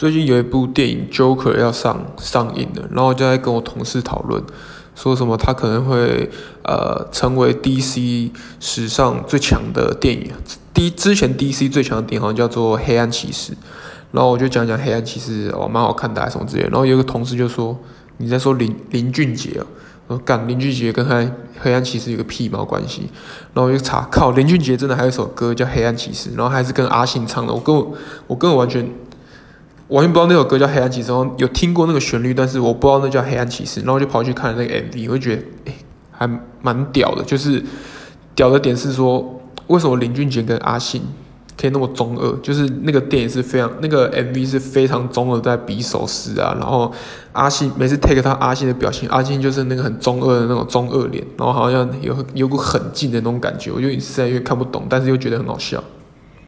最近有一部电影《Joker》要上上映了，然后我就在跟我同事讨论，说什么他可能会呃成为 DC 史上最强的电影。第之前 DC 最强的电影好像叫做《黑暗骑士》，然后我就讲讲《黑暗骑士》哦，蛮好看的，什么之类。然后有个同事就说：“你在说林林俊杰啊？”我说：“干，林俊杰跟黑黑暗骑士有个屁毛关系？”然后我就查，靠，林俊杰真的还有一首歌叫《黑暗骑士》，然后还是跟阿信唱的。我跟我我跟我完全。完全不知道那首歌叫《黑暗骑士》，然后有听过那个旋律，但是我不知道那叫《黑暗骑士》，然后就跑去看了那个 MV，我就觉得哎，还蛮屌的。就是屌的点是说，为什么林俊杰跟阿信可以那么中二？就是那个电影是非常，那个 MV 是非常中二，在比手势啊。然后阿信每次 take 他阿信的表情，阿信就是那个很中二的那种中二脸，然后好像有有股很劲的那种感觉，我就越来越看不懂，但是又觉得很好笑。